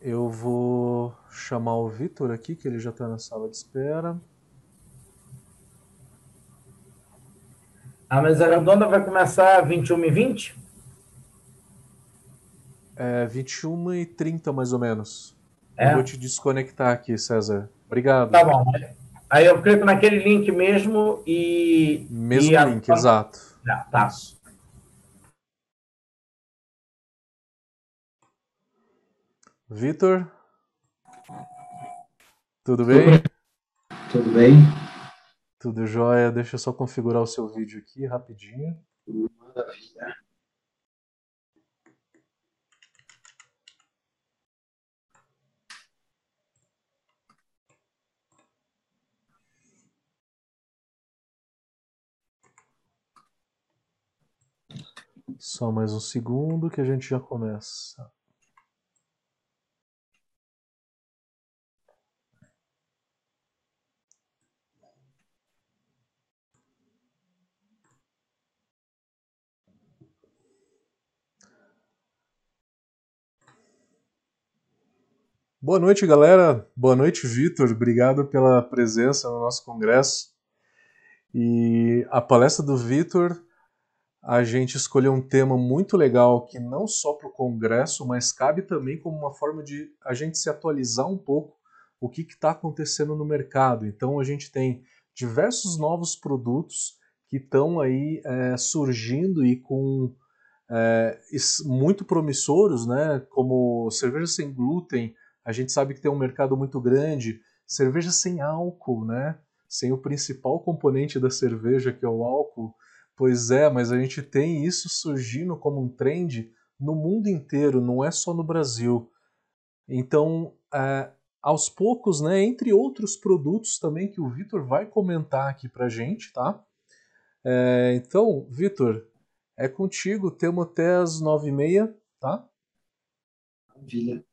Eu vou chamar o Vitor aqui, que ele já está na sala de espera. A mesa redonda vai começar 21 e 20? É 21 e 30 mais ou menos. É. Eu vou te desconectar aqui, César. Obrigado. Tá bom. Aí eu clico naquele link mesmo e. Mesmo e link, a... exato. Já, tá. Isso. Vitor? Tudo bem? Tudo bem. Tudo jóia. Deixa eu só configurar o seu vídeo aqui rapidinho. Maravilha. Só mais um segundo que a gente já começa. Boa noite, galera. Boa noite, Vitor. Obrigado pela presença no nosso congresso. E a palestra do Vitor, a gente escolheu um tema muito legal que não só para o congresso, mas cabe também como uma forma de a gente se atualizar um pouco o que está acontecendo no mercado. Então a gente tem diversos novos produtos que estão aí é, surgindo e com é, muito promissores, né? Como cerveja sem glúten, a gente sabe que tem um mercado muito grande. Cerveja sem álcool, né? Sem o principal componente da cerveja, que é o álcool. Pois é, mas a gente tem isso surgindo como um trend no mundo inteiro, não é só no Brasil. Então, é, aos poucos, né, entre outros produtos também que o Vitor vai comentar aqui pra gente, tá? É, então, Vitor, é contigo, temos até as nove e meia, tá? Maravilha.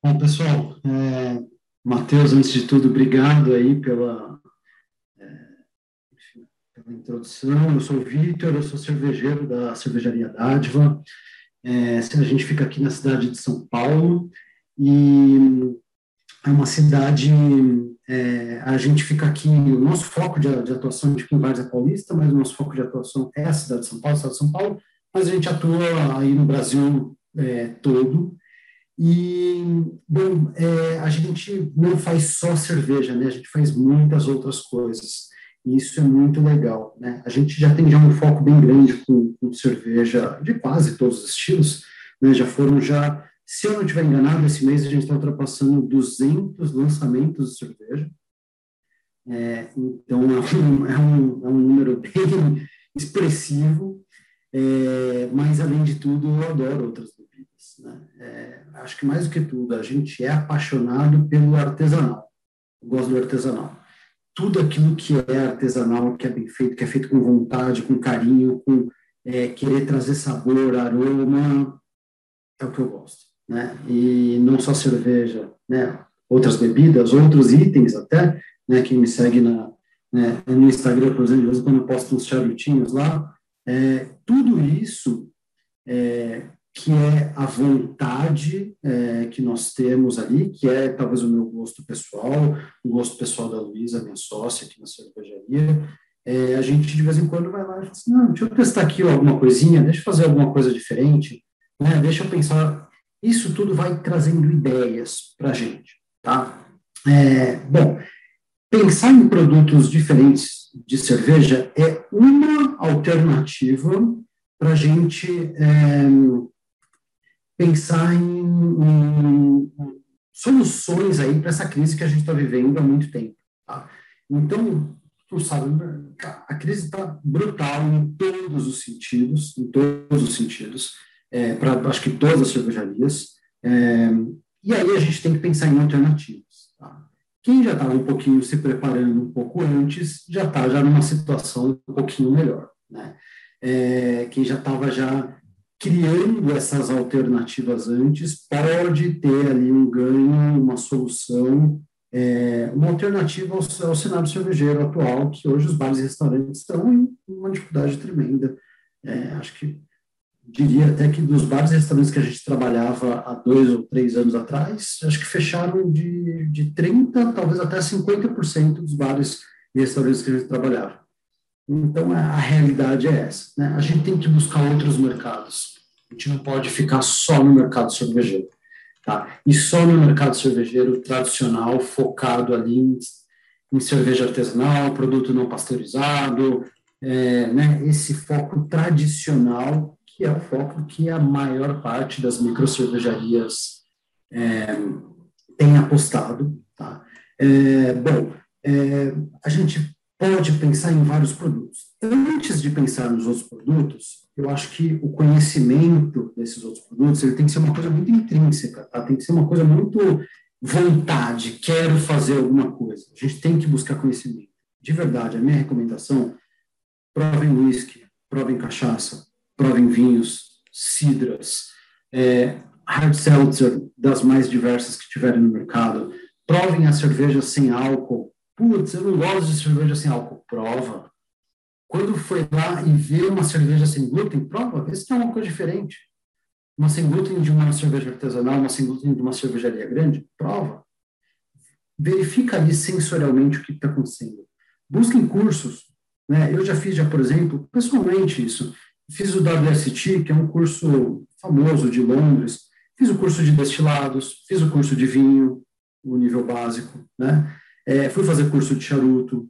Bom, pessoal, é, Matheus, antes de tudo, obrigado aí pela, é, pela introdução. Eu sou o Vitor, eu sou cervejeiro da Cervejaria Dádiva. É, a gente fica aqui na cidade de São Paulo e é uma cidade. É, a gente fica aqui, o nosso foco de, de atuação de Quimbares é paulista, mas o nosso foco de atuação é a cidade de São Paulo, a cidade de São Paulo, mas a gente atua aí no Brasil é, todo. E, bom, é, a gente não faz só cerveja, né? A gente faz muitas outras coisas. E isso é muito legal, né? A gente já tem já um foco bem grande com, com cerveja de quase todos os estilos, né? Já foram já, se eu não estiver enganado, esse mês a gente está ultrapassando 200 lançamentos de cerveja. É, então, é um, é, um, é um número bem expressivo, é, mas, além de tudo, eu adoro outras né? É, acho que mais do que tudo, a gente é apaixonado pelo artesanal. Eu gosto do artesanal. Tudo aquilo que é artesanal, que é bem feito, que é feito com vontade, com carinho, com é, querer trazer sabor, aroma, é o que eu gosto. Né? E não só cerveja, né? outras bebidas, outros itens até, né? quem me segue na, né, no Instagram, por exemplo, quando eu posto uns charutinhos lá, é, tudo isso é, que é a vontade é, que nós temos ali, que é talvez o meu gosto pessoal, o gosto pessoal da Luísa, minha sócia aqui na cervejaria. É, a gente de vez em quando vai lá e fala assim, não, deixa eu testar aqui alguma coisinha, deixa eu fazer alguma coisa diferente, né? deixa eu pensar. Isso tudo vai trazendo ideias para a gente, tá? É, bom, pensar em produtos diferentes de cerveja é uma alternativa para a gente é, pensar em, em soluções aí para essa crise que a gente está vivendo há muito tempo. Tá? Então, tu sabe, a crise está brutal em todos os sentidos, em todos os sentidos, é, para acho que todas as cervejarias. É, e aí a gente tem que pensar em alternativas. Tá? Quem já estava um pouquinho se preparando um pouco antes, já está já numa situação um pouquinho melhor. Né? É, quem já estava já criando essas alternativas antes, pode ter ali um ganho, uma solução, é, uma alternativa ao, ao cenário cervejeiro atual, que hoje os bares e restaurantes estão em uma dificuldade tremenda. É, acho que diria até que dos bares e restaurantes que a gente trabalhava há dois ou três anos atrás, acho que fecharam de, de 30%, talvez até 50% dos bares e restaurantes que a gente trabalhava. Então, a, realidade é essa. Né? A gente tem que buscar outros mercados. A gente não pode ficar só no mercado cervejeiro. Tá? E só no mercado cervejeiro tradicional, focado ali em, em cerveja artesanal, produto não pasteurizado, é, né, esse foco tradicional, que é o foco que a maior parte das microcervejarias é, tem apostado. Tá? É, bom, é, a gente pode pensar em vários produtos. Antes de pensar nos outros produtos, eu acho que o conhecimento desses outros produtos ele tem que ser uma coisa muito intrínseca, tá? tem que ser uma coisa muito vontade, quero fazer alguma coisa. A gente tem que buscar conhecimento. De verdade, a minha recomendação provem whisky, provem cachaça, provem vinhos, cidras, é, hard seltzer das mais diversas que tiverem no mercado, provem a cerveja sem álcool. Putz, eu não gosto de cerveja sem álcool. Prova. Quando foi lá e vê uma cerveja sem glúten, prova, vê se tem alguma coisa diferente. Uma sem glúten de uma cerveja artesanal, uma sem glúten de uma cervejaria grande, prova. Verifica ali sensorialmente o que está acontecendo. Busquem cursos, né? Eu já fiz, já, por exemplo, pessoalmente isso. Fiz o WST, que é um curso famoso de Londres. Fiz o curso de destilados, fiz o curso de vinho, o nível básico, né? É, fui fazer curso de charuto,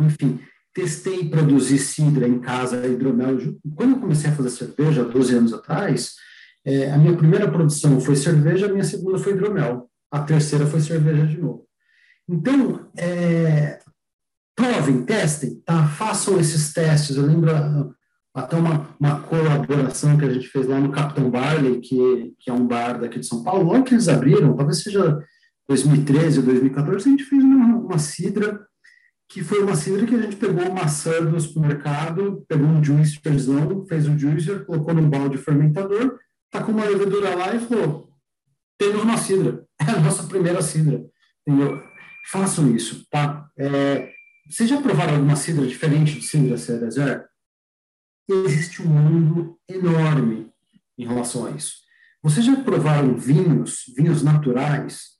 enfim, testei produzir cidra em casa, hidromel. Quando eu comecei a fazer cerveja, 12 anos atrás, é, a minha primeira produção foi cerveja, a minha segunda foi hidromel, a terceira foi cerveja de novo. Então, é, provem, testem, tá? façam esses testes. Eu lembro ah, até uma, uma colaboração que a gente fez lá no Capitão Barley, que, que é um bar daqui de São Paulo, logo que eles abriram, talvez seja 2013 ou 2014, a gente fez uma, uma cidra, que foi uma cidra que a gente pegou maçã do supermercado, pegou um juicerzão, fez o juicer, colocou num balde fermentador, com uma levedura lá e falou, temos uma cidra, é a nossa primeira cidra, entendeu? Façam isso, tá? É, vocês já provaram alguma cidra diferente de cidra Cerezer? Existe um mundo enorme em relação a isso. Vocês já provaram vinhos, vinhos naturais,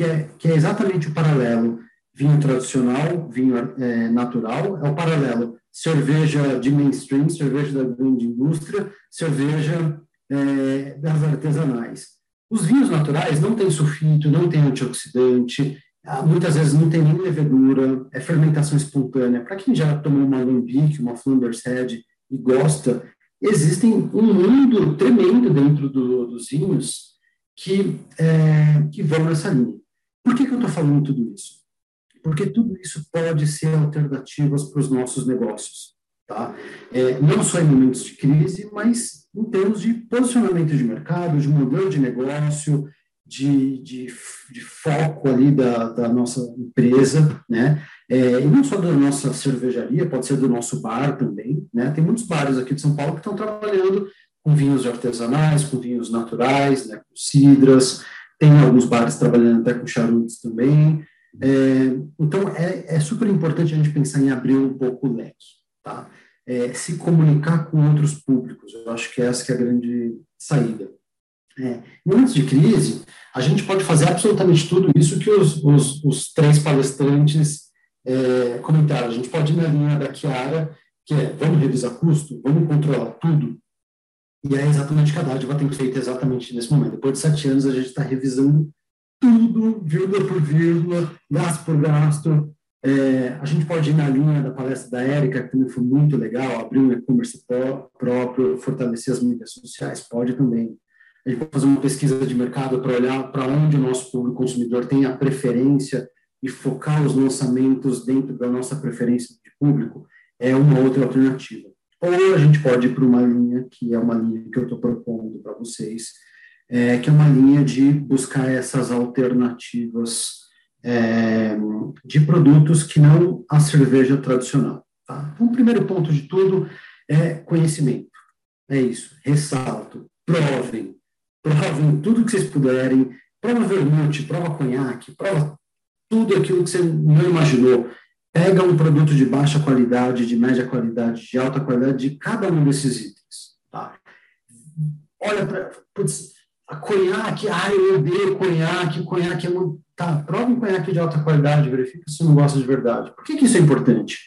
que é, que é exatamente o paralelo vinho tradicional, vinho é, natural, é o paralelo cerveja de mainstream, cerveja da grande indústria, cerveja é, das artesanais. Os vinhos naturais não têm sulfito, não têm antioxidante, ah, muitas vezes não tem nem levedura, é fermentação espontânea. Para quem já tomou uma lambique, uma Flanders Head e gosta, existem um mundo tremendo dentro do, dos vinhos que, é, que vão nessa linha. Por que, que eu estou falando tudo isso? Porque tudo isso pode ser alternativas para os nossos negócios. Tá? É, não só em momentos de crise, mas em termos de posicionamento de mercado, de modelo de negócio, de, de, de foco ali da, da, nossa empresa, né? É, e não só da nossa cervejaria, pode ser do nosso bar também, né? Tem muitos bares aqui de São Paulo que estão trabalhando com vinhos artesanais, com vinhos naturais, né? Com cidras, tem alguns bares trabalhando até com charutos também. É, então, é, é, super importante a gente pensar em abrir um pouco o leque, tá? É, se comunicar com outros públicos, eu acho que essa que é a grande saída. É, em momentos de crise, a gente pode fazer absolutamente tudo isso que os, os, os três palestrantes é, comentaram. A gente pode ir na linha da Chiara, que é vamos revisar custo, vamos controlar tudo. E é exatamente o que a Dádiva tem feito exatamente nesse momento. Depois de sete anos, a gente está revisando tudo, vírgula por vírgula, gasto por gasto. É, a gente pode ir na linha da palestra da Érica, que também foi muito legal, abrir um e-commerce próprio, fortalecer as mídias sociais, pode também. A gente pode fazer uma pesquisa de mercado para olhar para onde o nosso público consumidor tem a preferência e focar os lançamentos dentro da nossa preferência de público é uma outra alternativa. Ou a gente pode ir para uma linha, que é uma linha que eu estou propondo para vocês, é, que é uma linha de buscar essas alternativas é, de produtos que não a cerveja tradicional. Tá? Então, o primeiro ponto de tudo é conhecimento. É isso, ressalto, provem, provem tudo que vocês puderem, prova vermute, prova conhaque, prova tudo aquilo que você não imaginou. Pega um produto de baixa qualidade, de média qualidade, de alta qualidade, de cada um desses itens. Tá? olha para, conhaque, ah, eu odeio conhaque, conhaque é muito, tá, prova um conhaque de alta qualidade, verifica se não gosta de verdade. Por que, que isso é importante?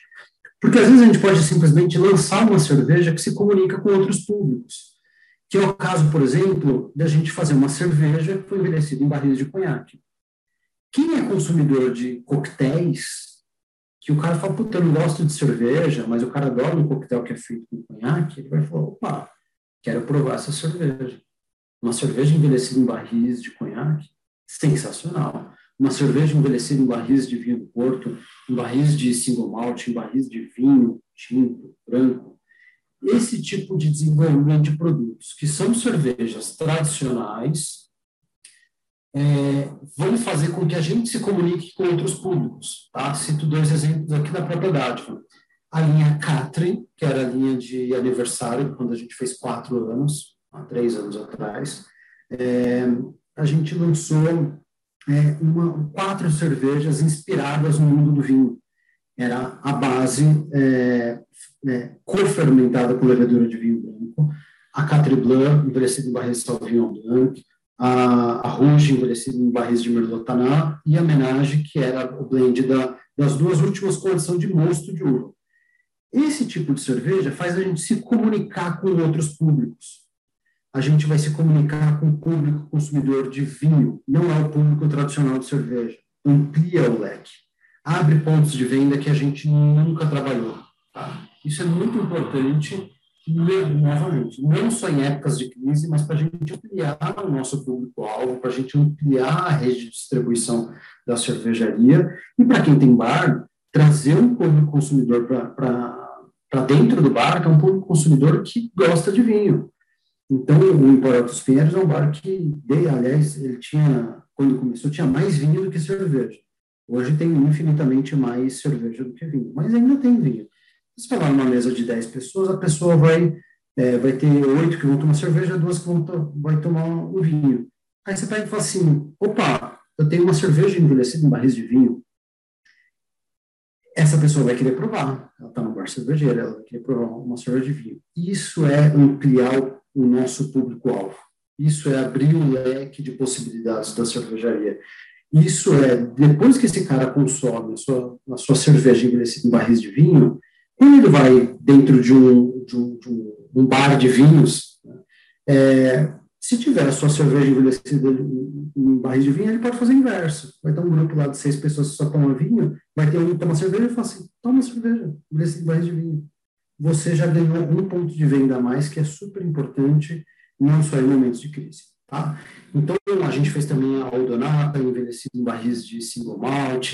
Porque às vezes a gente pode simplesmente lançar uma cerveja que se comunica com outros públicos. Que é o caso, por exemplo, da gente fazer uma cerveja que foi envelhecida em barris de conhaque. Quem é consumidor de coquetéis, que o cara fala, puta, eu não gosto de cerveja, mas o cara adora um coquetel que é feito com conhaque, ele vai falar, opa, quero provar essa cerveja. Uma cerveja envelhecida em barris de conhaque, sensacional. Uma cerveja envelhecida em barris de vinho do Porto, em barris de single malt, em barris de vinho tinto, branco. Esse tipo de desenvolvimento de produtos, que são cervejas tradicionais, é, vão fazer com que a gente se comunique com outros públicos. Tá? Cito dois exemplos aqui da propriedade. A linha Catherine, que era a linha de aniversário, quando a gente fez quatro anos, há três anos atrás, é, a gente lançou é, uma, quatro cervejas inspiradas no mundo do vinho. Era a base é, é, co-fermentada com levedura de vinho branco, a Quatre Blanc, envelhecida em barris de Sauvignon Blanc, a, a Rouge, envelhecida em barris de Merlot Tanat, e a Menage, que era o blend da, das duas últimas coleções de mosto de uva. Esse tipo de cerveja faz a gente se comunicar com outros públicos a gente vai se comunicar com o público consumidor de vinho, não é o público tradicional de cerveja. Amplia o leque. Abre pontos de venda que a gente nunca trabalhou. Tá? Isso é muito importante, novamente, não só em épocas de crise, mas para a gente ampliar o nosso público-alvo, para a gente ampliar a rede de distribuição da cervejaria e para quem tem bar, trazer um público consumidor para dentro do bar, que é um público consumidor que gosta de vinho então, o Empório dos Pinheiros é um bar que, aliás, ele tinha, quando começou, tinha mais vinho do que cerveja. Hoje tem infinitamente mais cerveja do que vinho, mas ainda tem vinho. Se falar numa mesa de 10 pessoas, a pessoa vai, é, vai ter oito que vão tomar cerveja, duas que vão to vai tomar um vinho. Aí você pega e fala assim, opa, eu tenho uma cerveja envelhecida em barris de vinho. Essa pessoa vai querer provar. Ela está no bar cervejeiro, ela vai querer provar uma cerveja de vinho. Isso é ampliar o nosso público-alvo. Isso é abrir o leque de possibilidades da cervejaria. Isso é, depois que esse cara consome a sua, a sua cerveja envelhecida em barris de vinho, quando ele vai dentro de um, de um, de um bar de vinhos, é, se tiver a sua cerveja envelhecida em barris de vinho, ele pode fazer inverso. Vai ter um grupo lá de seis pessoas que só tomam vinho, vai ter um que toma cerveja e fala assim, toma cerveja envelhecida em barris de vinho você já ganhou um ponto de venda a mais, que é super importante, não só em momentos de crise. Tá? Então, a gente fez também a Aldonata, envelhecido em barris de single malt,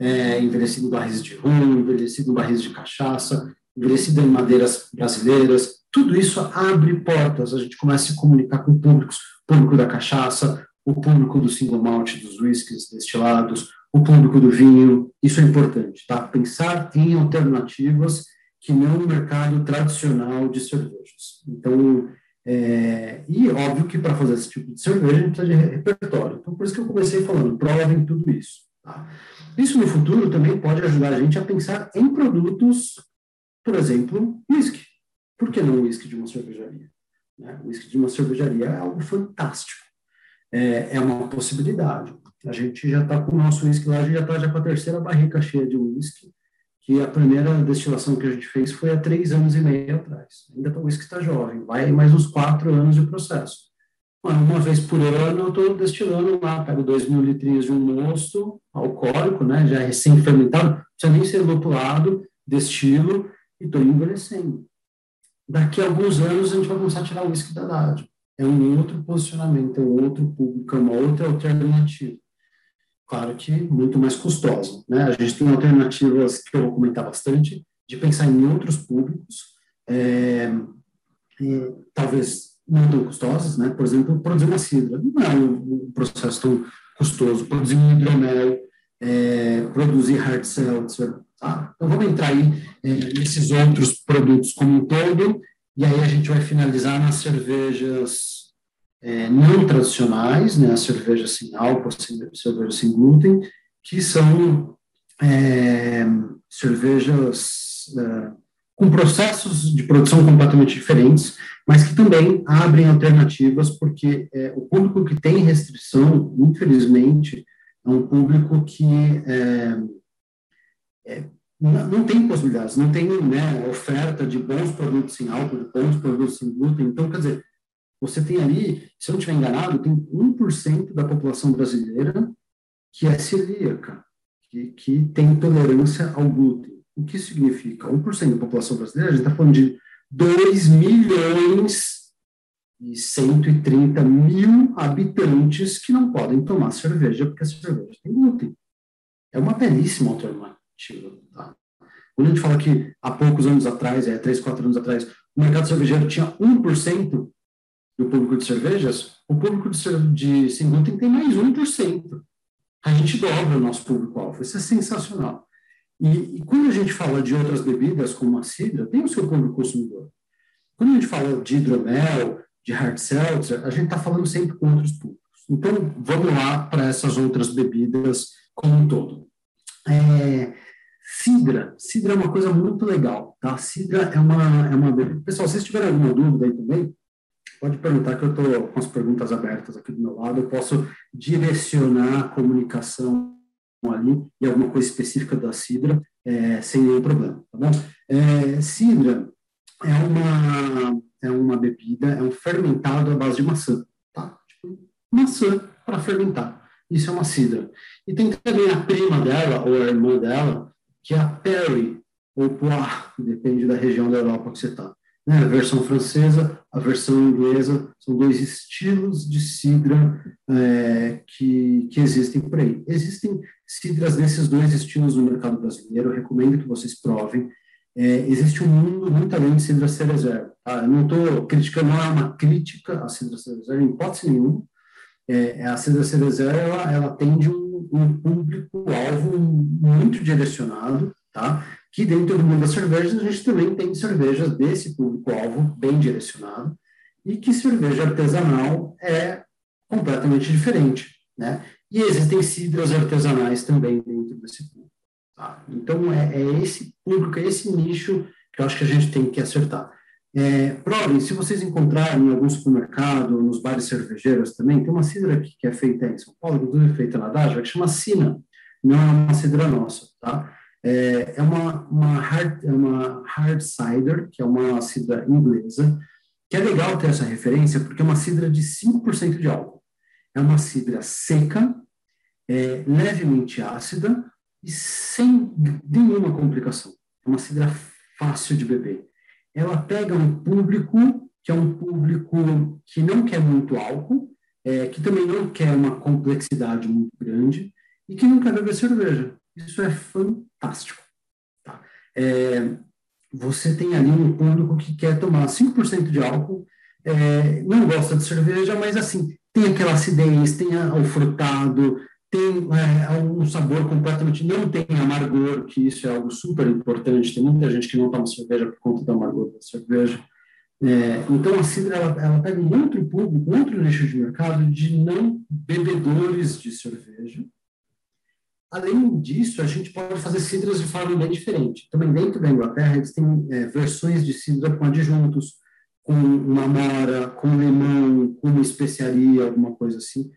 é, envelhecido em barris de rum, envelhecido em barris de cachaça, envelhecido em madeiras brasileiras. Tudo isso abre portas, a gente começa a se comunicar com públicos, o público da cachaça, o público do single malt, dos whiskies destilados, o público do vinho, isso é importante, tá? Pensar em alternativas que não no mercado tradicional de cervejas. Então, é, e óbvio que para fazer esse tipo de cerveja a gente precisa de repertório. Então, por isso que eu comecei falando, provem tudo isso. Tá? Isso no futuro também pode ajudar a gente a pensar em produtos, por exemplo, whisky. Por que não whisky de uma cervejaria? Né? O whisky de uma cervejaria é algo fantástico. É, é uma possibilidade. A gente já está com o nosso whisky lá, a gente já está já com a terceira barrica cheia de whisky que a primeira destilação que a gente fez foi há três anos e meio atrás. Ainda o uísque está jovem, vai mais uns quatro anos de processo. Uma vez por ano eu estou destilando lá, pego dois mil litrinhos de um mosto alcoólico, né, já recém-fermentado, não precisa nem ser lupulado, destilo e estou envelhecendo. Daqui a alguns anos a gente vai começar a tirar o uísque da idade. É um outro posicionamento, é um outro público, é uma outra alternativa claro que muito mais custosa. Né? A gente tem alternativas que eu vou comentar bastante, de pensar em outros públicos, é, talvez tão custosas, né? por exemplo, produzir uma cidra não é um, processo tão custoso, produzir um hidromel, é, produzir hard seltzer, tá? Então vamos entrar aí é, nesses outros produtos como um todo, e aí a gente vai finalizar nas cervejas é, não tradicionais, né, a cerveja sem álcool, a cerveja sem glúten, que são é, cervejas é, com processos de produção completamente diferentes, mas que também abrem alternativas, porque é, o público que tem restrição, infelizmente, é um público que é, é, não tem possibilidades, não tem né, oferta de bons produtos sem álcool, de bons produtos sem glúten. Então, quer dizer, você tem ali, se eu não estiver enganado, tem 1% da população brasileira que é celíaca, que, que tem intolerância ao glúten. O que significa? 1% da população brasileira, a gente está falando de 2 milhões e 130 mil habitantes que não podem tomar cerveja porque a cerveja tem glúten. É uma belíssima alternativa. Tá? Quando a gente fala que há poucos anos atrás, é 3, 4 anos atrás, o mercado cervejeiro tinha 1% do público de cervejas, o público de, de sem glúten tem mais 1%. A gente dobra o nosso público-alvo. Isso é sensacional. E, e, quando a gente fala de outras bebidas, como a cidra, tem o seu público consumidor. Quando a gente fala de hidromel, de hard seltzer, a gente está falando sempre com outros públicos. Então, vamos lá para essas outras bebidas como um todo. É, cidra. Cidra é uma coisa muito legal, tá? Cidra é uma, é uma bebida. Pessoal, se vocês tiverem alguma dúvida aí também, pode perguntar que eu estou com as perguntas abertas aqui do meu lado. Eu posso direcionar a comunicação ali e alguma coisa específica da cidra é, sem nenhum problema, tá bom? É, cidra é uma, é uma bebida, é um fermentado à base de maçã, tá? Tipo, maçã para fermentar. Isso é uma cidra. E tem também a prima dela, ou a irmã dela, que é a Perry, ou Poir, depende da região da Europa que você está. Né? A versão francesa, a versão inglesa, são dois estilos de cidra é, que, que existem por aí. Existem cidras desses dois estilos no mercado brasileiro, eu recomendo que vocês provem. É, existe um mundo muito além de cidra cerezer. Tá? Eu não estou criticando, não é uma crítica à cidra cerezer, em hipótese nenhuma. É, a cidra cerezer, ela, ela atende um, um público-alvo muito direcionado, tá? Que dentro do mundo das cervejas a gente também tem cervejas desse público-alvo bem direcionado e que cerveja artesanal é completamente diferente, né? E existem cidras artesanais também dentro desse público. Tá? Então, é, é, esse público, é esse nicho que eu acho que a gente tem que acertar. É, provem, se vocês encontrarem em algum supermercado, nos bares cervejeiros também, tem uma cidra que é feita em São Paulo, inclusive feita na Dágio, que chama Sina, não é uma cidra nossa, tá? É, é uma, uma, hard, é uma hard cider, que é uma cidra inglesa, que é legal ter essa referência, porque é uma cidra de 5% de álcool. É uma cidra seca, é, levemente ácida e sem nenhuma complicação. É uma cidra fácil de beber. Ela pega um público que é um público que não quer muito álcool, é, que também não quer uma complexidade muito grande e que não quer beber cerveja. Isso é fantástico. Tá? É, você tem ali um público que quer tomar 5% de álcool, é, não gosta de cerveja, mas assim, tem aquela acidez, tem o frutado, tem é, um sabor completamente, não tem amargor, que isso é algo super importante, tem muita gente que não toma cerveja por conta do amargor da cerveja. É, então, a cidra, ela, ela pega um outro público, um outro nicho de mercado de não bebedores de cerveja, Além disso, a gente pode fazer cidras de forma bem diferente. Também dentro da Inglaterra, eles têm é, versões de cidra com adjuntos, com uma mora, com limão, com uma especiaria, alguma coisa assim.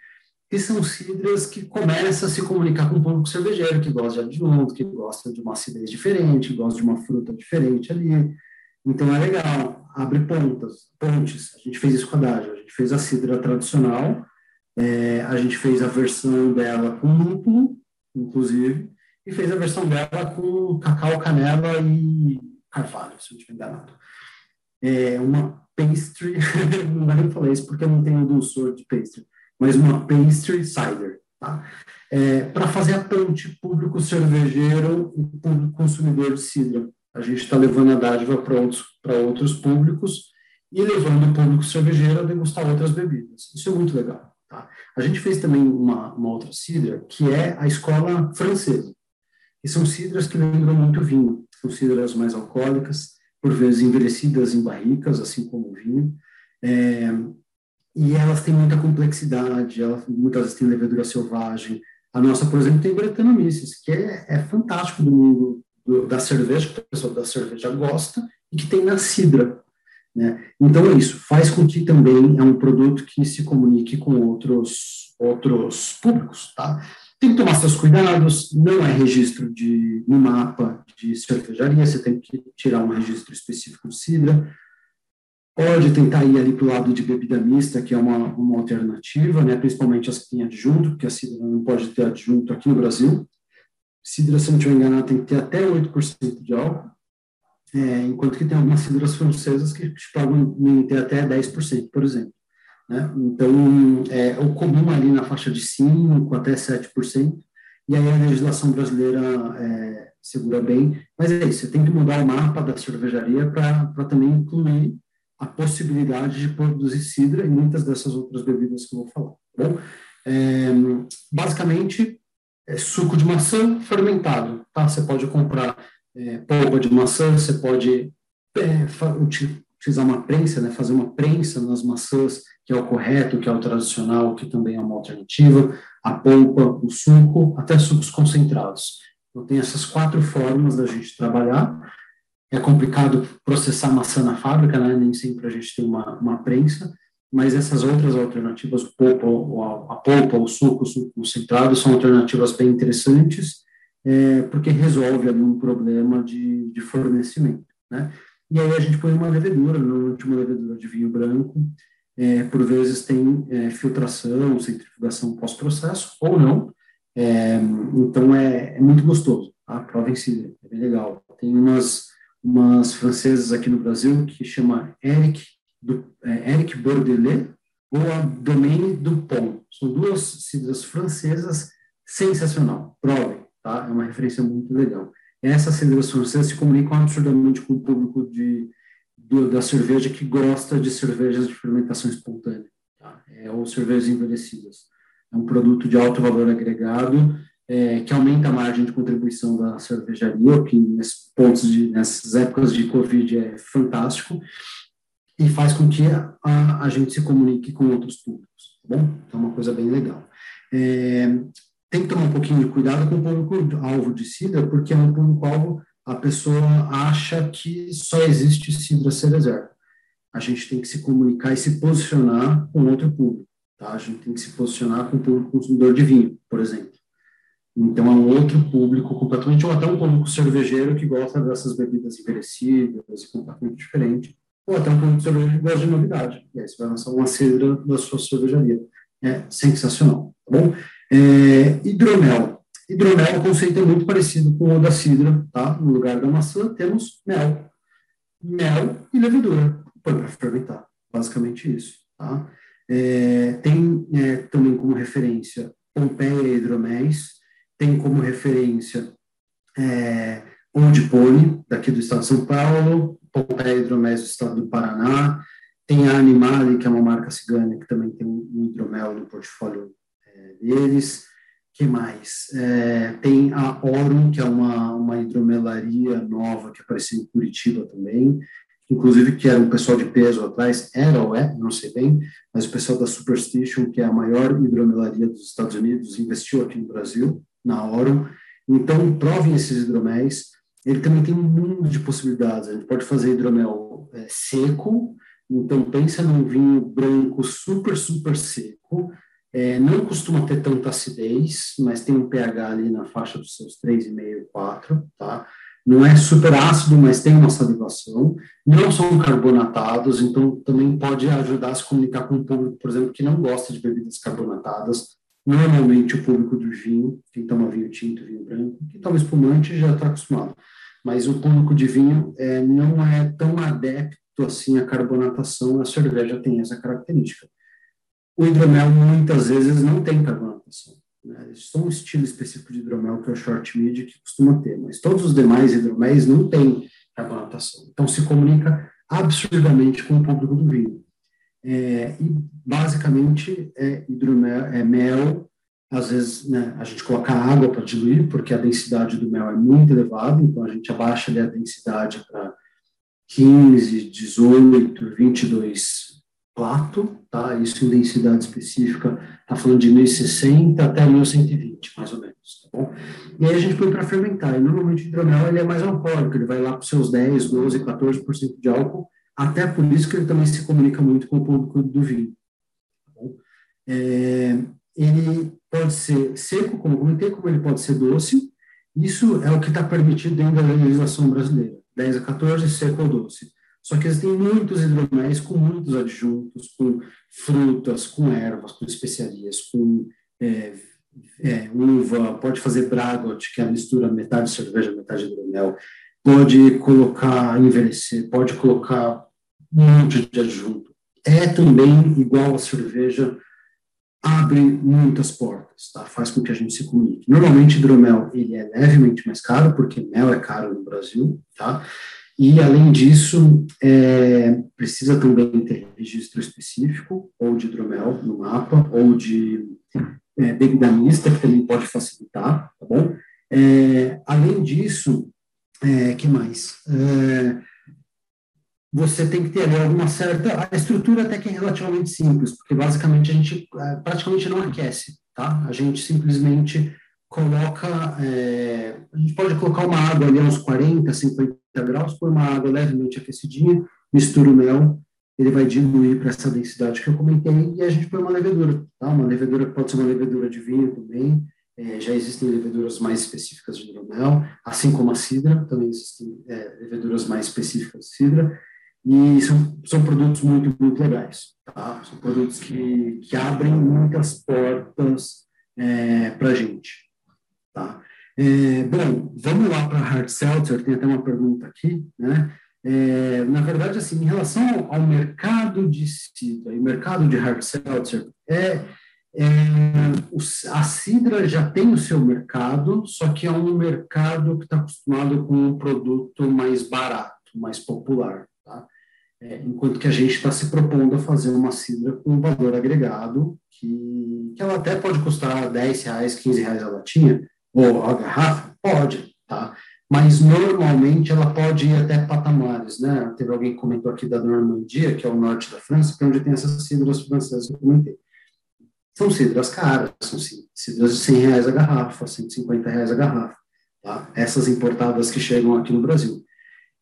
Que são cidras que começam a se comunicar com o público cervejeiro, que gosta de adjunto, que gosta de uma acidez diferente, gosta de uma fruta diferente ali. Então é legal, abre pontas, pontes. A gente fez isso com a Dágio. A gente fez a cidra tradicional, é, a gente fez a versão dela com lúpulo, inclusive, e fez a versão dela com cacau, canela e carvalho, se eu não estiver enganado. É uma pastry, não vai nem falar isso porque eu não tenho dulçor de pastry, mas uma pastry cider, tá? É, para fazer a ponte público cervejeiro e público consumidor de cidra. A gente está levando a dádiva para outros, outros públicos e levando o público cervejeiro a degustar outras bebidas. Isso é muito legal. Tá? A gente fez também uma, uma outra cidra, que é a escola francesa. E são cidras que lembram muito vinho. São cidras mais alcoólicas, por vezes envelhecidas em barricas, assim como o vinho. É, e elas têm muita complexidade, elas, muitas vezes têm levedura selvagem. A nossa, por exemplo, tem Brettanomyces, que é, é fantástico do mundo do, da cerveja, que o pessoal da cerveja gosta, e que tem na cidra. Né? Então é isso, faz com que também é um produto que se comunique com outros, outros públicos. Tá? Tem que tomar seus cuidados, não é registro de, no mapa de cervejaria, você tem que tirar um registro específico de cidra, pode tentar ir ali para o lado de bebida mista, que é uma, uma alternativa, né, principalmente as que têm adjunto, porque a cidra não pode ter adjunto aqui no Brasil. Cidra, se não estiver enganado, tem que ter até 8% de álcool, é, enquanto que tem algumas cidras francesas que podem ter até 10%, por exemplo. Né? Então, é, o comum ali na faixa de 5% até 7%, e aí a legislação brasileira é, segura bem, mas é isso, você tem que mudar o mapa da cervejaria para também incluir a possibilidade de produzir cidra e muitas dessas outras bebidas que eu vou falar. Tá bom? É, basicamente, é suco de maçã fermentado. Tá? Você pode comprar é, polpa de maçã, você pode é, utilizar uma prensa, né, fazer uma prensa nas maçãs, que é o correto, que é o tradicional, que também é uma alternativa, a polpa, o suco, até sucos concentrados. Então, tem essas quatro formas da gente trabalhar é complicado processar maçã na fábrica, né? nem sempre a gente tem uma, uma prensa, mas essas outras alternativas, polpa, a polpa, o suco, o suco concentrado, são alternativas bem interessantes, é, porque resolve ali um problema de, de fornecimento. Né? E aí a gente põe uma levedura, normalmente uma levedura de vinho branco, é, por vezes tem é, filtração, centrifugação pós-processo, ou não, é, então é, é, muito gostoso, tá? prova em si, é bem legal. Tem umas umas francesas aqui no Brasil que chama Eric, do, é, Eric Bordelais ou a Domaine Dupont. São duas cidras francesas sensacional. Provem, tá? É uma referência muito legal. Essas cidras francesas se comunicam absurdamente com o público de, da cerveja que gosta de cervejas de fermentação espontânea, tá? é, ou cervejas envelhecidas. É um produto de alto valor agregado é, que aumenta a margem de contribuição da cervejaria, que nesses pontos de, nessas épocas de Covid é fantástico, e faz com que a, a gente se comunique com outros públicos, tá bom? Então, é uma coisa bem legal. É, tem que tomar um pouquinho de cuidado com o público-alvo de Cidra, porque é um público-alvo, a pessoa acha que só existe Cidra Cerezer. A gente tem que se comunicar e se posicionar com outro público, tá? A gente tem que se posicionar com o público consumidor de vinho, por exemplo. Então, é um outro público completamente, ou até um público cervejeiro que gosta dessas bebidas envelhecidas, completamente diferente, ou até um público cervejeiro que gosta de novidade. E aí você vai lançar uma cidra da sua cervejaria. É sensacional, tá bom? É, hidromel. Hidromel, o conceito é muito parecido com o da cidra, tá? No lugar da maçã, temos mel. Mel e levedura, para fermentar. Basicamente isso, tá? É, tem é, também como referência Pompeia Hidroméis, tem como referência é, Old Pony, daqui do estado de São Paulo, Pompeia Hidromel do estado do Paraná, tem a Animale, que é uma marca cigana, que também tem um hidromel no portfólio é, deles. que mais? É, tem a Orum, que é uma, uma hidromelaria nova que apareceu em Curitiba também, inclusive que era um pessoal de peso atrás, era ou é, não sei bem, mas o pessoal da Superstition, que é a maior hidromelaria dos Estados Unidos, investiu aqui no Brasil, na Orum. Então, provem esses hidroméis. Ele também tem um mundo de possibilidades. A gente pode fazer hidromel é, seco, então pensa num vinho branco super, super seco. É, não costuma ter tanta acidez, mas tem um pH ali na faixa dos seus 3,5, 4, tá? Não é super ácido, mas tem uma salivação. Não são carbonatados, então também pode ajudar a se comunicar com um público, por exemplo, que não gosta de bebidas carbonatadas, Normalmente o público do vinho, quem toma vinho tinto, vinho branco, quem toma espumante já está acostumado. Mas o público de vinho é, não é tão adepto assim à carbonatação, a cerveja tem essa característica. O hidromel muitas vezes não tem carbonatação. Né? Só um estilo específico de hidromel que é o short mid que costuma ter, mas todos os demais hidroméis não têm carbonatação. Então se comunica absurdamente com o público do vinho. É, e basicamente é hidromel, é mel, às vezes né, a gente coloca água para diluir, porque a densidade do mel é muito elevada, então a gente abaixa ali a densidade para 15, 18, 22 plato, tá? Isso em densidade específica, tá falando de 1060 até 1120, mais ou menos, tá bom? E aí a gente põe para fermentar, e normalmente o hidromel ele é mais alcoólico, ele vai lá para os seus 10, 12, 14% de álcool, até por isso que ele também se comunica muito com o público do vinho. Tá? É, ele pode ser seco, como eu comentei, como ele pode ser doce, isso é o que está permitido dentro da legislação brasileira, 10 a 14, seco ou doce. Só que existem muitos hidroméis com muitos adjuntos, com frutas, com ervas, com especiarias, com é, é, uva, pode fazer bragot, que é a mistura metade cerveja, metade hidromel, pode colocar, envelhecer, pode colocar um monte de adjunto. É também, igual a cerveja, abre muitas portas, tá? faz com que a gente se comunique. Normalmente, hidromel ele é levemente mais caro, porque mel é caro no Brasil, tá? E, além disso, é, precisa também ter registro específico, ou de hidromel no mapa, ou de é, bebidanista, que também pode facilitar, tá bom? É, além disso, é, que mais? É, você tem que ter ali alguma certa... A estrutura até que é relativamente simples, porque basicamente a gente é, praticamente não aquece, tá? A gente simplesmente coloca... É, a gente pode colocar uma água ali a uns 40, 50 graus, põe uma água levemente aquecidinha, mistura o mel, ele vai diluir para essa densidade que eu comentei, e a gente põe uma levedura, tá? Uma levedura que pode ser uma levedura de vinho também, é, já existem leveduras mais específicas de hidromel, assim como a cidra, também existem é, leveduras mais específicas de cidra, e são, são produtos muito, muito legais, tá? São produtos que, que abrem muitas portas é, para a gente, tá? É, bom, vamos lá para Hard Seltzer, tem até uma pergunta aqui, né? É, na verdade, assim, em relação ao mercado de cidra e mercado de Hard Seltzer, é, é, a cidra já tem o seu mercado, só que é um mercado que está acostumado com um produto mais barato, mais popular, tá? É, enquanto que a gente está se propondo a fazer uma cidra com valor agregado, que, que ela até pode custar 10 reais, 15 reais a latinha, ou a garrafa? Pode, tá? Mas normalmente ela pode ir até patamares, né? Teve alguém que comentou aqui da Normandia, que é o norte da França, que é onde tem essas cidras francesas que eu comentei. São cidras caras, são cidras de 100 reais a garrafa, 150 reais a garrafa, tá? Essas importadas que chegam aqui no Brasil.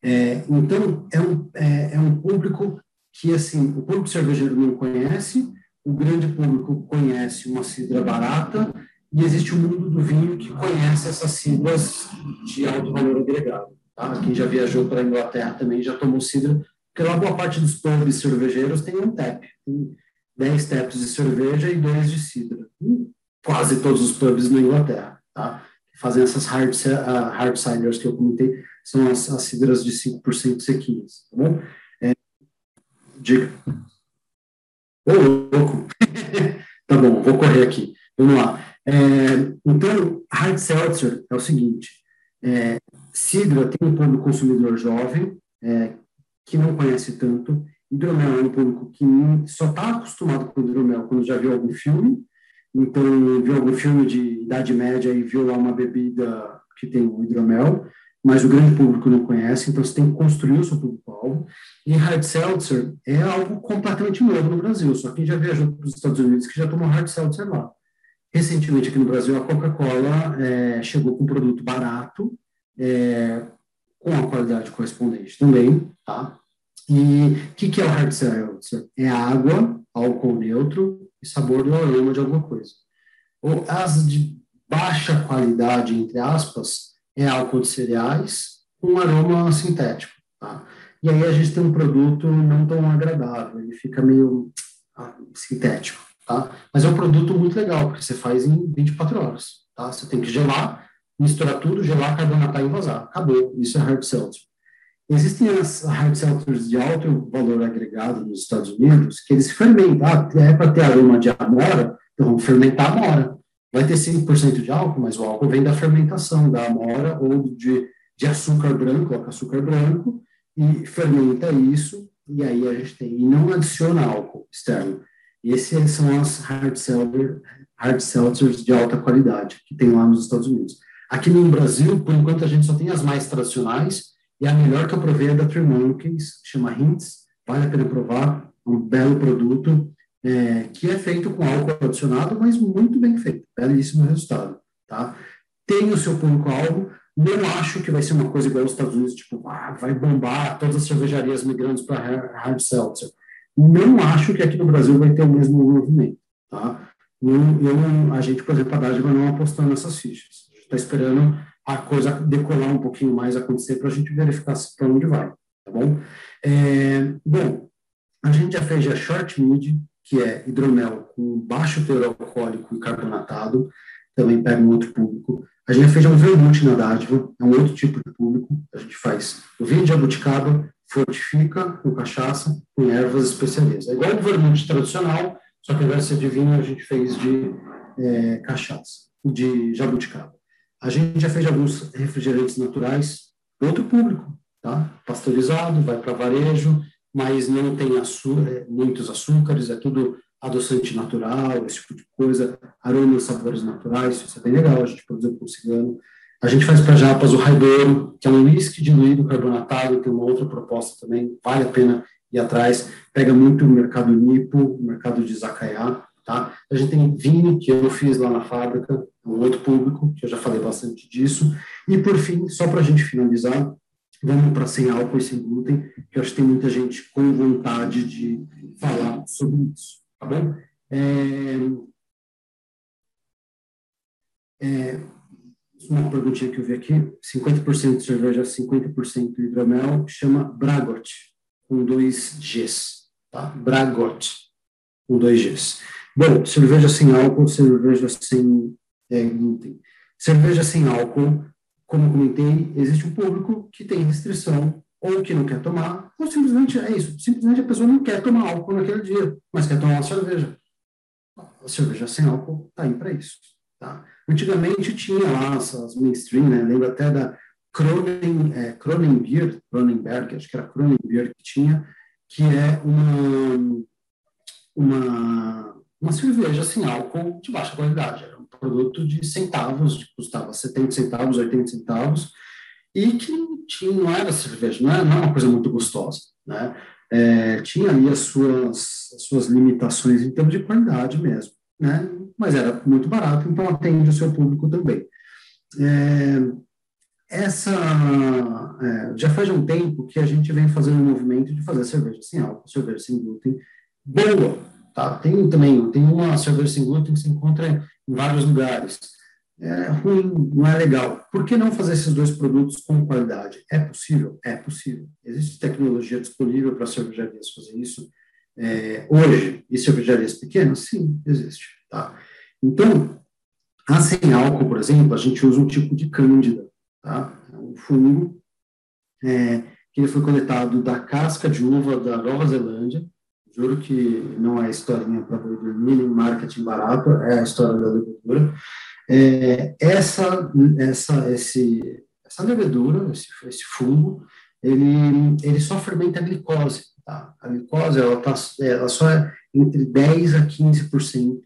É, então, é um, é, é um público que, assim, o público cervejeiro não conhece, o grande público conhece uma cidra barata, e existe o mundo do vinho que conhece essas siglas de alto valor agregado. Tá? Quem já viajou para a Inglaterra também já tomou cidra, porque lá boa parte dos pubs cervejeiros tem um tap, tem 10 taps de cerveja e dois de cidra. Quase todos os pubs na Inglaterra. Tá? Fazem essas hard, uh, hard ciders que eu comentei, são as, as cidras de 5% sequinhas. Tá bom? É, diga. Ô, louco! tá bom, vou correr aqui. Vamos lá. É, então, hard seltzer é o seguinte: é, cidra tem um público consumidor jovem, é, que não conhece tanto. Hidromel é um público que só está acostumado com hidromel quando já viu algum filme. Então, viu algum filme de idade média e viu lá uma bebida que tem o hidromel, mas o grande público não conhece, então você tem que construir o seu público-alvo. E hard seltzer é algo completamente novo no Brasil, só quem já viajou para os Estados Unidos que já tomou hard seltzer lá. Recentemente, aqui no Brasil, a Coca-Cola é, chegou com um produto barato, é, com a qualidade correspondente também, tá? E o que, que é o hard seltzer? É água, álcool neutro e sabor do aroma de alguma coisa. Ou as de baixa qualidade, entre aspas, é álcool de cereais com aroma sintético, tá? E aí a gente tem um produto não tão agradável, ele fica meio ah, sintético tá? Mas é um produto muito legal, porque você faz em 24 horas, tá? Você tem que gelar, misturar tudo, gelar, carbonatar e vazar. Acabou. Isso é hard seltzer. Existem as hard seltzers de alto valor agregado nos Estados Unidos, que eles fermentam. Ah, é para ter aroma de amora, então vamos fermentar amora. Vai ter 5% de álcool, mas o álcool vem da fermentação da amora ou de, de açúcar branco, coloca açúcar branco e fermenta isso, e aí a gente tem. E não adiciona álcool externo. Esses são as hard, seltzer, hard seltzers de alta qualidade que tem lá nos Estados Unidos. Aqui no Brasil, por enquanto, a gente só tem as mais tradicionais, e a melhor que eu provei é da que chama Hints, vale a pena provar, É um belo produto é, que é feito com álcool adicionado, mas muito bem feito. Belíssimo resultado, tá? Tem o seu público-alvo. Não acho que vai ser uma coisa igual aos Estados Unidos, tipo, ah, vai bombar todas as cervejarias migrando para hard seltzer. Não acho que aqui no Brasil vai ter o mesmo movimento, tá? Eu, a gente, por exemplo, a Dádiva não apostou nessas fichas. A gente está esperando a coisa decolar um pouquinho mais, acontecer, para a gente verificar para onde vai, tá bom? É, bom, a gente já fez a short mid, que é hidromel com baixo teor alcoólico e carbonatado, também pega um outro público. A gente já fez um vermute na dádiva, é um outro tipo de público. A gente faz o vinho de abuticaba, fortifica com cachaça, com ervas especialistas. É igual o vermute tradicional, só que ao invés de de vinho, a gente fez de é, cachaça, de jabuticaba. A gente já fez alguns refrigerantes naturais, outro público, tá? Pasteurizado, vai para varejo, mas não tem é, muitos açúcares, é tudo adoçante natural, esse tipo de coisa, aromas, sabores naturais, isso é bem legal, a gente produziu com cigano. A gente faz para japas o raidouro, que é um whisky diluído carbonatado, tem uma outra proposta também, vale a pena ir atrás, pega muito o mercado nipo, o mercado de Zacaiá, tá? A gente tem vinho, que eu fiz lá na fábrica, um outro público, que eu já falei bastante disso. E, por fim, só para a gente finalizar, vamos para sem álcool e sem glúten, que eu acho que tem muita gente com vontade de falar sobre isso, tá bom? É, é, uma perguntinha que eu vi aqui, 50% de cerveja, 50% de hidromel, chama Bragot, com dois Gs, tá? Bragot, com dois Gs. Bom, cerveja sem álcool, cerveja sem é, glúten. Cerveja sem álcool, como comentei, existe um público que tem restrição ou que não quer tomar, ou simplesmente é isso, simplesmente a pessoa não quer tomar álcool naquele dia, mas quer tomar uma cerveja. A cerveja sem álcool está aí para isso. Tá? Antigamente tinha lá essas mainstream, né? lembro até da Kronen, é, Kronenberg, acho que era Kronenbier que tinha, que é uma, uma, uma cerveja sem álcool de baixa qualidade. Era um produto de centavos, custava 70 centavos, 80 centavos, e que tinha, não era cerveja, não era, não era uma coisa muito gostosa. Né? É, tinha ali as suas, as suas limitações em termos de qualidade mesmo. Né? Mas era muito barato, então atende o seu público também. É, essa é, já faz um tempo que a gente vem fazendo um movimento de fazer cerveja sem álcool, cerveja sem glúten, boa, tá? Tem também, tem uma cerveja sem glúten que se encontra em vários lugares. É ruim, não é legal. Por que não fazer esses dois produtos com qualidade? É possível? É possível. Existe tecnologia disponível para cervejarias fazer isso é, hoje. E cervejarias pequenas? Sim, existe, tá? Então, a sem álcool, por exemplo, a gente usa um tipo de cândida, tá? É um fungo é, que ele foi coletado da casca de uva da Nova Zelândia. Juro que não é historinha para dormir, nem marketing barato, é a história da levedura. É, essa, essa, esse, essa levedura, esse, esse fungo, ele, ele só fermenta a glicose. Tá? A glicose ela, tá, ela só é entre 10 a 15%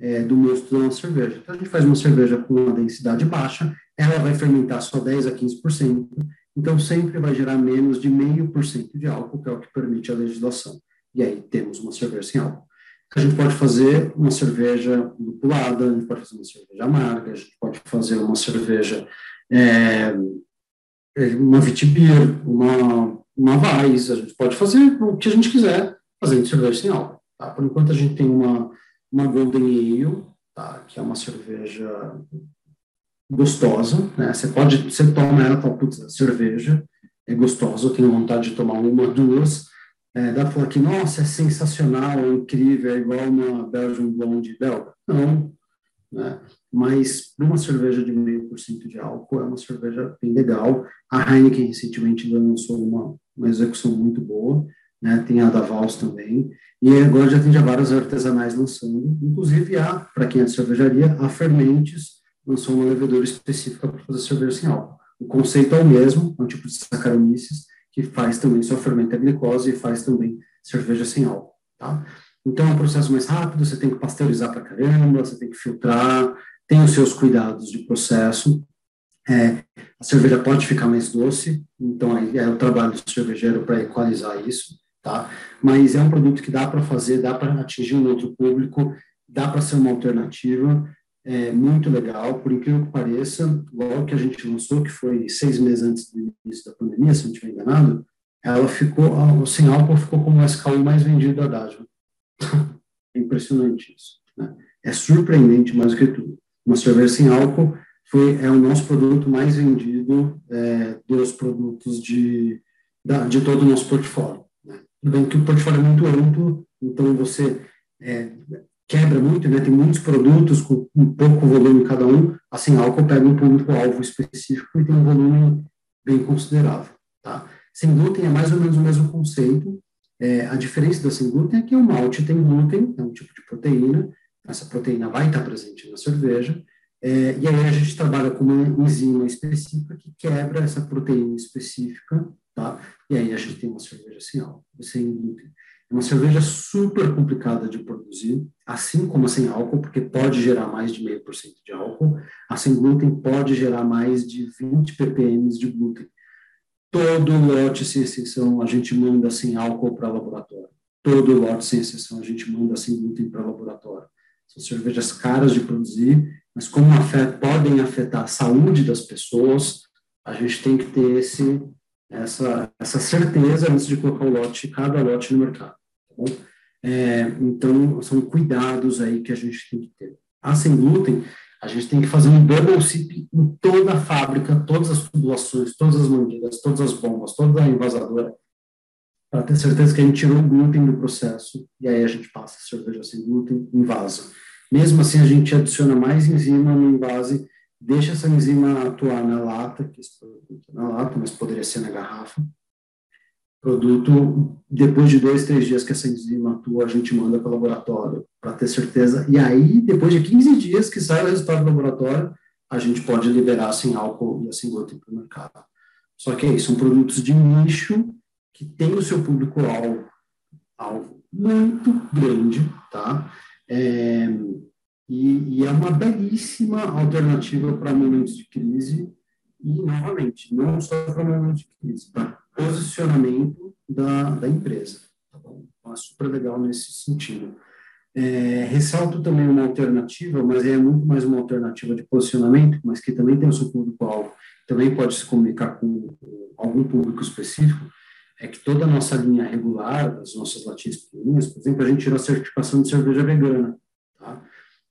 é, do mosto da cerveja. Então, a gente faz uma cerveja com uma densidade baixa, ela vai fermentar só 10 a 15%, então sempre vai gerar menos de meio por cento de álcool, que é o que permite a legislação. E aí temos uma cerveja sem álcool. A gente pode fazer uma cerveja lupulada, a gente pode fazer uma cerveja amarga, a gente pode fazer uma cerveja, é, uma vitibir, uma, uma Weiss, a gente pode fazer o que a gente quiser fazendo cerveja sem álcool. Tá? Por enquanto a gente tem uma, uma Golden Ale, tá? que é uma cerveja gostosa, né? Você pode, você toma ela, fala, putz, cerveja é gostosa, eu tenho vontade de tomar uma, duas. É, dá para falar que, nossa, é sensacional, é incrível, é igual uma Belgian Blonde belga. Não, né? Mas uma cerveja de meio por cento de álcool é uma cerveja bem legal. A Heineken recentemente lançou uma, uma execução muito boa, né? Tem a da Vals também. E agora já tem já vários artesanais lançando, inclusive a, para quem é de cervejaria, a Fermentes, lançou uma levedura específica para fazer cerveja sem álcool. O conceito é o mesmo, é um tipo de Saccharomyces, que faz também, só fermenta a glicose e faz também cerveja sem álcool, tá? Então, é um processo mais rápido, você tem que pasteurizar para caramba, você tem que filtrar, tem os seus cuidados de processo. É, a cerveja pode ficar mais doce, então é o trabalho do cervejeiro para equalizar isso. tá? Mas é um produto que dá para fazer, dá para atingir um outro público, dá para ser uma alternativa, é muito legal, por incrível que pareça, logo que a gente lançou, que foi seis meses antes do início da pandemia, se não estiver enganado, ela ficou, o sem álcool ficou como o SKU mais vendido da Dádiva. é impressionante isso. Né? É surpreendente mais do que tudo. Uma cerveja sem álcool foi, é o nosso produto mais vendido é, dos produtos de, da, de todo o nosso portfólio. Né? Tudo bem que o portfólio é muito amplo, então você é, quebra muito, né? Tem muitos produtos com um pouco volume cada um. Assim, álcool pega um público-alvo específico e tem um volume bem considerável, tá? Sem glúten é mais ou menos o mesmo conceito. É, a diferença da sem glúten é que o malte tem glúten, é um tipo de proteína. Essa proteína vai estar presente na cerveja. É, e aí a gente trabalha com uma enzima específica que quebra essa proteína específica, tá? E aí a gente tem uma cerveja sem álcool, sem glúten. É uma cerveja super complicada de produzir, assim como a sem álcool, porque pode gerar mais de meio por cento de álcool. A sem glúten pode gerar mais de 20 ppm de glúten. Todo lote, sem exceção, a gente manda sem álcool para laboratório. Todo lote, sem exceção, a gente manda sem glúten para laboratório. São cervejas caras de produzir, mas como podem afetar a saúde das pessoas, a gente tem que ter esse, essa, essa certeza antes de colocar o lote, cada lote no mercado. Tá é, então, são cuidados aí que a gente tem que ter. A sem glúten, a gente tem que fazer um double sip em toda a fábrica, todas as tubulações, todas as mangueiras, todas as bombas, toda a envasadora, para ter certeza que a gente tirou o glúten do processo e aí a gente passa a cerveja sem glúten vaso. Mesmo assim, a gente adiciona mais enzima no invase, deixa essa enzima atuar na lata, que esse produto é na lata, mas poderia ser na garrafa, produto, depois de dois, três dias que essa enzima atua, a gente manda para o laboratório para ter certeza. E aí, depois de 15 dias que sai o resultado do laboratório, a gente pode liberar sem álcool e sem glúten para o mercado. Só que é isso, são produtos de nicho que tem o seu público-alvo alvo muito grande, tá? É, e, e, é uma belíssima alternativa para momentos de crise e, novamente, não só para momentos de crise, para posicionamento da, da empresa. Tá bom? Então, é super legal nesse sentido. É, ressalto também uma alternativa, mas é muito mais uma alternativa de posicionamento, mas que também tem o seu público-alvo, também pode se comunicar com, com algum público específico, é que toda a nossa linha regular, as nossas latinhas pequenininhas, por exemplo, a gente tirou a certificação de cerveja vegana. Tá?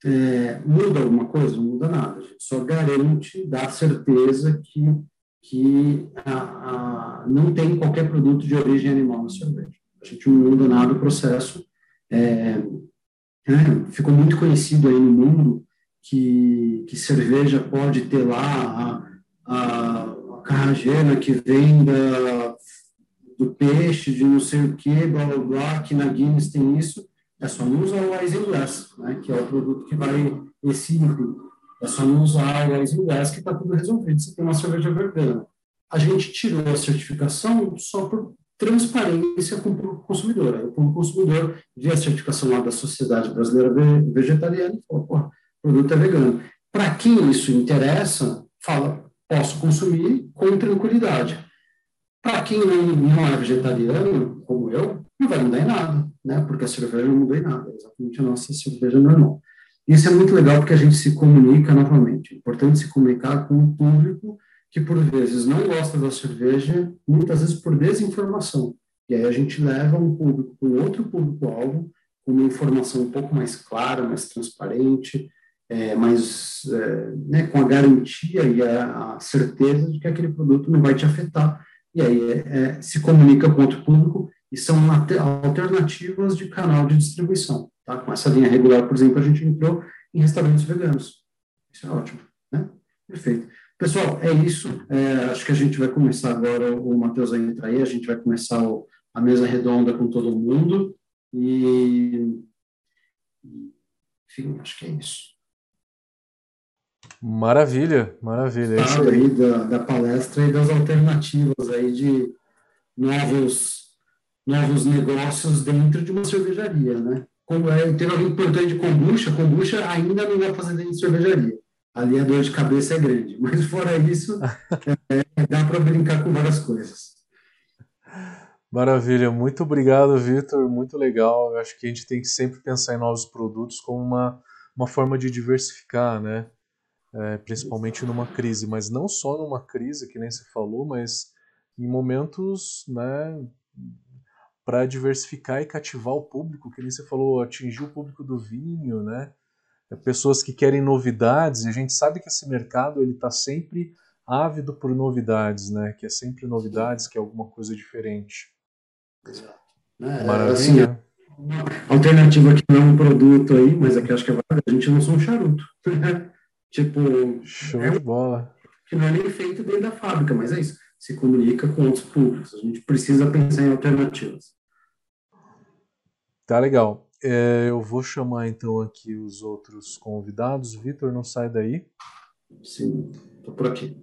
É, muda alguma coisa? Não muda nada. A gente só garante, dá certeza que que a, a, não tem qualquer produto de origem animal na cerveja. A gente não muda nada o processo. É, é, ficou muito conhecido aí no mundo que, que cerveja pode ter lá a, a, a carrageira que vem da, do peixe, de não sei o que, blá blá blá, que na Guinness tem isso. É só não usar o Ice Glass, né, que é o produto que vai esse item. É só não usar o Wise Gas que está tudo resolvido. Você tem uma cerveja vegana. A gente tirou a certificação só por transparência com o consumidor. Aí, o consumidor via a certificação lá da Sociedade Brasileira Vegetariana e falou, pô, o produto é vegano. Para quem isso interessa, fala, posso consumir com tranquilidade. Para quem não, não é vegetariano, como eu, não vai mudar em nada, né? porque a cerveja não muda em nada, é exatamente a nossa cerveja normal. Isso é muito legal porque a gente se comunica novamente. É importante se comunicar com o público que, por vezes, não gosta da cerveja, muitas vezes por desinformação. E aí a gente leva um público com outro público-alvo, com uma informação um pouco mais clara, mais transparente, é, mais, é, né, com a garantia e a, a, certeza de que aquele produto não vai te afetar. E aí é, é se comunica com outro público e são alternativas de canal de distribuição. Tá? Com essa linha regular, por exemplo, a gente entrou em restaurantes veganos. Isso é ótimo. Né? Perfeito. Pessoal, é isso. É, acho que a gente vai começar agora, o Matheus vai entrar aí, a gente vai começar o, a mesa redonda com todo mundo. E, enfim, acho que é isso. Maravilha, maravilha. Fala aí da, da palestra e das alternativas aí de novos, novos negócios dentro de uma cervejaria, né? como é, tem alguém perguntando de kombucha, kombucha ainda não é fazer dentro de cervejaria. Ali a dor de cabeça é grande. Mas fora isso, é, dá para brincar com várias coisas. Maravilha, muito obrigado, Vitor. Muito legal. Eu acho que a gente tem que sempre pensar em novos produtos como uma, uma forma de diversificar, né? É, principalmente numa crise, mas não só numa crise, que nem você falou, mas em momentos, né, para diversificar e cativar o público, que nem você falou, atingir o público do vinho, né? É, pessoas que querem novidades, e a gente sabe que esse mercado ele está sempre ávido por novidades, né? Que é sempre novidades, que é alguma coisa diferente. É, Maravilha. Assim, uma alternativa que não é um produto aí, mas aqui acho que é válido, a gente lançou um charuto. Tipo. Show é de bola. Que não é nem feito dentro da fábrica, mas é isso. Se comunica com outros públicos. A gente precisa pensar em alternativas. Tá legal. É, eu vou chamar então aqui os outros convidados. Vitor, não sai daí. Sim, tô por aqui.